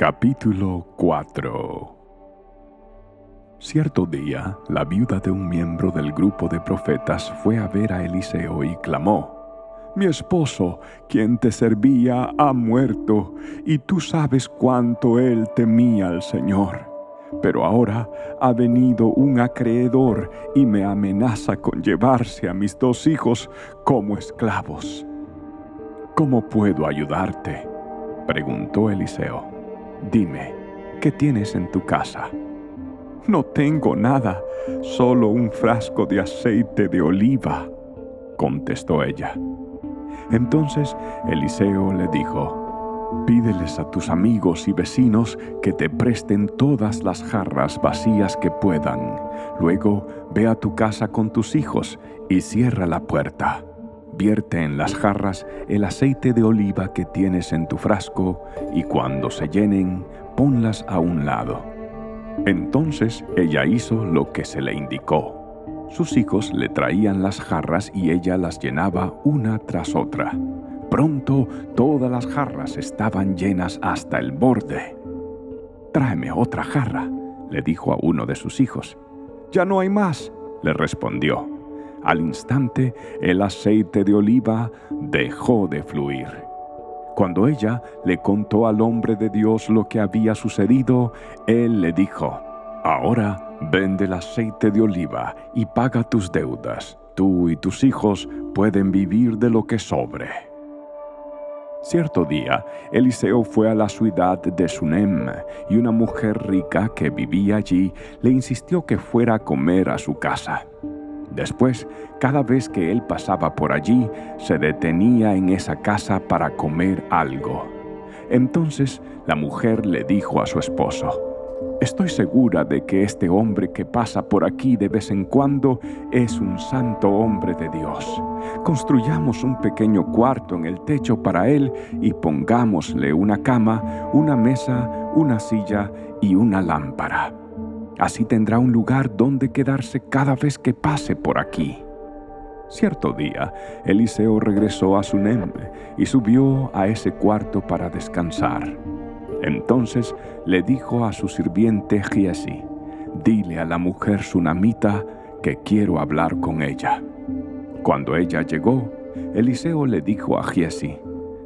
Capítulo 4 Cierto día, la viuda de un miembro del grupo de profetas fue a ver a Eliseo y clamó, Mi esposo, quien te servía, ha muerto, y tú sabes cuánto él temía al Señor. Pero ahora ha venido un acreedor y me amenaza con llevarse a mis dos hijos como esclavos. ¿Cómo puedo ayudarte? preguntó Eliseo. Dime, ¿qué tienes en tu casa? No tengo nada, solo un frasco de aceite de oliva, contestó ella. Entonces Eliseo le dijo, pídeles a tus amigos y vecinos que te presten todas las jarras vacías que puedan. Luego ve a tu casa con tus hijos y cierra la puerta. Vierte en las jarras el aceite de oliva que tienes en tu frasco y cuando se llenen, ponlas a un lado. Entonces ella hizo lo que se le indicó. Sus hijos le traían las jarras y ella las llenaba una tras otra. Pronto todas las jarras estaban llenas hasta el borde. Tráeme otra jarra, le dijo a uno de sus hijos. Ya no hay más, le respondió. Al instante el aceite de oliva dejó de fluir. Cuando ella le contó al hombre de Dios lo que había sucedido, él le dijo, Ahora vende el aceite de oliva y paga tus deudas. Tú y tus hijos pueden vivir de lo que sobre. Cierto día, Eliseo fue a la ciudad de Sunem y una mujer rica que vivía allí le insistió que fuera a comer a su casa. Después, cada vez que él pasaba por allí, se detenía en esa casa para comer algo. Entonces la mujer le dijo a su esposo, Estoy segura de que este hombre que pasa por aquí de vez en cuando es un santo hombre de Dios. Construyamos un pequeño cuarto en el techo para él y pongámosle una cama, una mesa, una silla y una lámpara. Así tendrá un lugar donde quedarse cada vez que pase por aquí. Cierto día, Eliseo regresó a Sunem y subió a ese cuarto para descansar. Entonces le dijo a su sirviente Giesi, dile a la mujer sunamita que quiero hablar con ella. Cuando ella llegó, Eliseo le dijo a Giesi,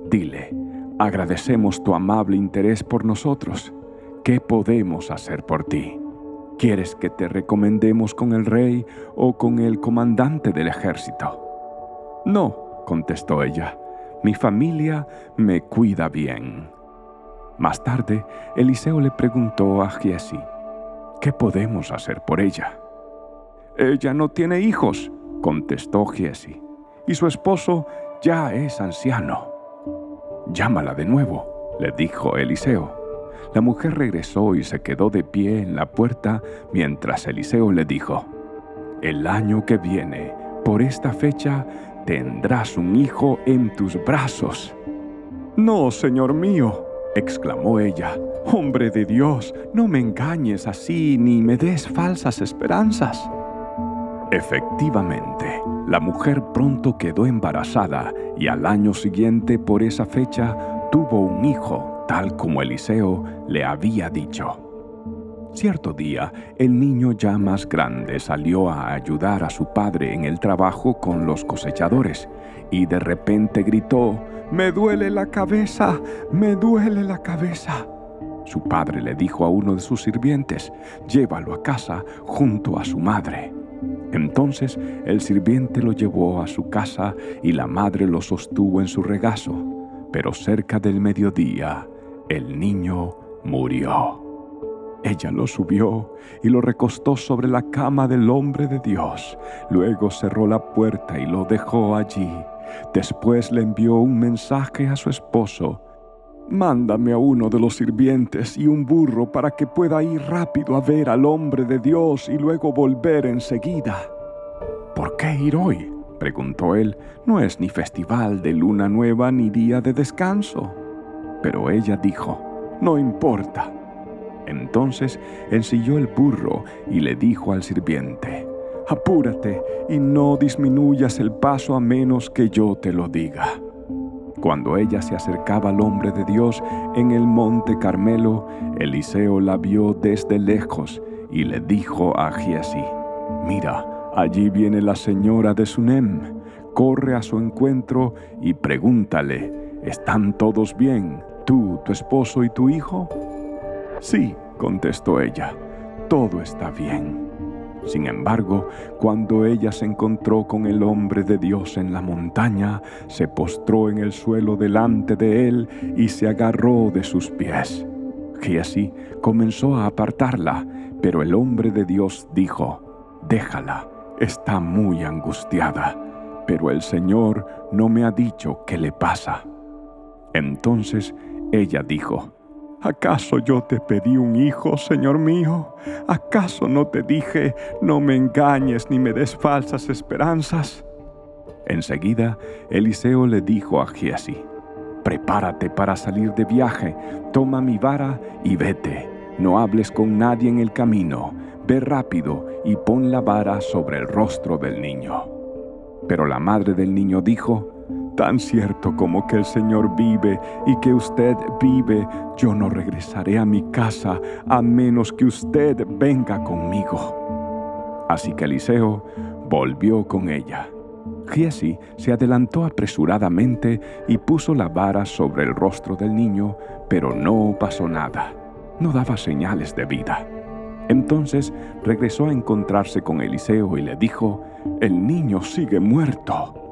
dile, agradecemos tu amable interés por nosotros. ¿Qué podemos hacer por ti? ¿Quieres que te recomendemos con el rey o con el comandante del ejército? No, contestó ella, mi familia me cuida bien. Más tarde, Eliseo le preguntó a Giesi, ¿qué podemos hacer por ella? Ella no tiene hijos, contestó Giesi, y su esposo ya es anciano. Llámala de nuevo, le dijo Eliseo. La mujer regresó y se quedó de pie en la puerta mientras Eliseo le dijo, El año que viene, por esta fecha, tendrás un hijo en tus brazos. No, señor mío, exclamó ella, Hombre de Dios, no me engañes así ni me des falsas esperanzas. Efectivamente, la mujer pronto quedó embarazada y al año siguiente por esa fecha tuvo un hijo tal como Eliseo le había dicho. Cierto día, el niño ya más grande salió a ayudar a su padre en el trabajo con los cosechadores y de repente gritó, Me duele la cabeza, me duele la cabeza. Su padre le dijo a uno de sus sirvientes, Llévalo a casa junto a su madre. Entonces el sirviente lo llevó a su casa y la madre lo sostuvo en su regazo. Pero cerca del mediodía, el niño murió. Ella lo subió y lo recostó sobre la cama del hombre de Dios. Luego cerró la puerta y lo dejó allí. Después le envió un mensaje a su esposo. Mándame a uno de los sirvientes y un burro para que pueda ir rápido a ver al hombre de Dios y luego volver enseguida. ¿Por qué ir hoy? preguntó él. No es ni festival de luna nueva ni día de descanso. Pero ella dijo, no importa. Entonces ensilló el burro y le dijo al sirviente, apúrate y no disminuyas el paso a menos que yo te lo diga. Cuando ella se acercaba al hombre de Dios en el monte Carmelo, Eliseo la vio desde lejos y le dijo a Giesi, Mira, allí viene la señora de Sunem, corre a su encuentro y pregúntale, ¿están todos bien, tú, tu esposo y tu hijo? Sí, contestó ella, todo está bien. Sin embargo, cuando ella se encontró con el hombre de Dios en la montaña, se postró en el suelo delante de él y se agarró de sus pies. Giesi comenzó a apartarla, pero el hombre de Dios dijo, Déjala, está muy angustiada, pero el Señor no me ha dicho qué le pasa. Entonces ella dijo, ¿Acaso yo te pedí un hijo, Señor mío? ¿Acaso no te dije, no me engañes ni me des falsas esperanzas? Enseguida, Eliseo le dijo a Giesi, Prepárate para salir de viaje, toma mi vara y vete. No hables con nadie en el camino, ve rápido y pon la vara sobre el rostro del niño. Pero la madre del niño dijo, Tan cierto como que el Señor vive y que usted vive, yo no regresaré a mi casa a menos que usted venga conmigo. Así que Eliseo volvió con ella. Giesi se adelantó apresuradamente y puso la vara sobre el rostro del niño, pero no pasó nada. No daba señales de vida. Entonces regresó a encontrarse con Eliseo y le dijo, el niño sigue muerto.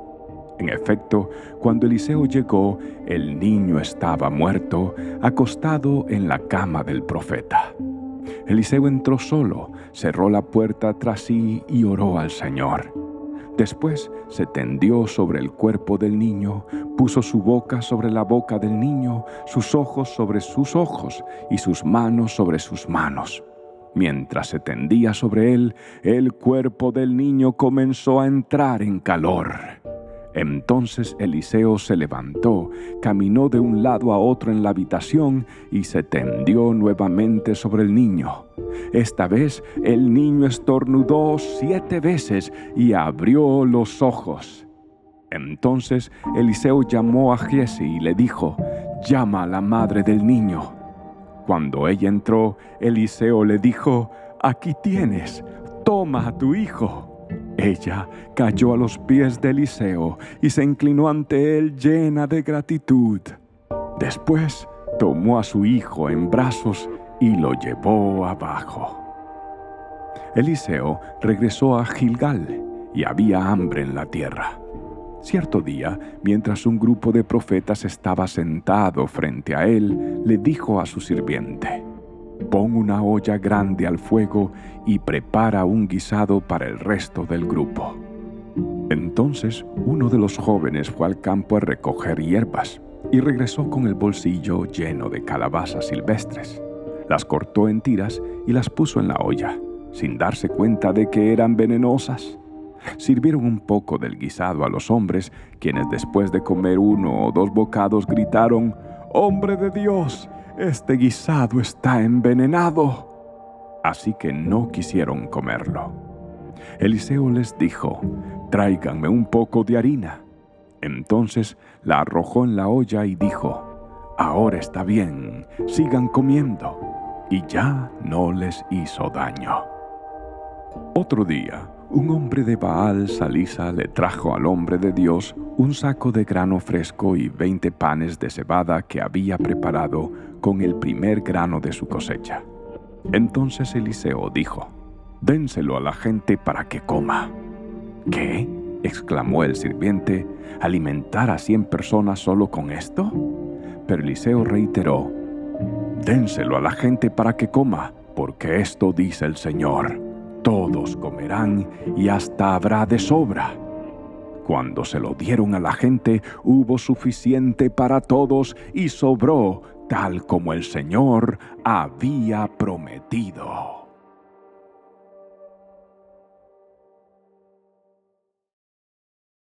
En efecto, cuando Eliseo llegó, el niño estaba muerto, acostado en la cama del profeta. Eliseo entró solo, cerró la puerta tras sí y oró al Señor. Después se tendió sobre el cuerpo del niño, puso su boca sobre la boca del niño, sus ojos sobre sus ojos y sus manos sobre sus manos. Mientras se tendía sobre él, el cuerpo del niño comenzó a entrar en calor. Entonces Eliseo se levantó, caminó de un lado a otro en la habitación y se tendió nuevamente sobre el niño. Esta vez el niño estornudó siete veces y abrió los ojos. Entonces Eliseo llamó a Giesi y le dijo, llama a la madre del niño. Cuando ella entró, Eliseo le dijo, aquí tienes, toma a tu hijo. Ella cayó a los pies de Eliseo y se inclinó ante él llena de gratitud. Después tomó a su hijo en brazos y lo llevó abajo. Eliseo regresó a Gilgal y había hambre en la tierra. Cierto día, mientras un grupo de profetas estaba sentado frente a él, le dijo a su sirviente, Pon una olla grande al fuego y prepara un guisado para el resto del grupo. Entonces uno de los jóvenes fue al campo a recoger hierbas y regresó con el bolsillo lleno de calabazas silvestres. Las cortó en tiras y las puso en la olla, sin darse cuenta de que eran venenosas. Sirvieron un poco del guisado a los hombres, quienes después de comer uno o dos bocados gritaron, Hombre de Dios, este guisado está envenenado. Así que no quisieron comerlo. Eliseo les dijo, tráiganme un poco de harina. Entonces la arrojó en la olla y dijo, ahora está bien, sigan comiendo. Y ya no les hizo daño. Otro día, un hombre de Baal Salisa le trajo al hombre de Dios un saco de grano fresco y veinte panes de cebada que había preparado con el primer grano de su cosecha. Entonces Eliseo dijo, Dénselo a la gente para que coma. ¿Qué? exclamó el sirviente, ¿alimentar a cien personas solo con esto? Pero Eliseo reiteró, Dénselo a la gente para que coma, porque esto dice el Señor todos comerán y hasta habrá de sobra. Cuando se lo dieron a la gente, hubo suficiente para todos y sobró tal como el Señor había prometido.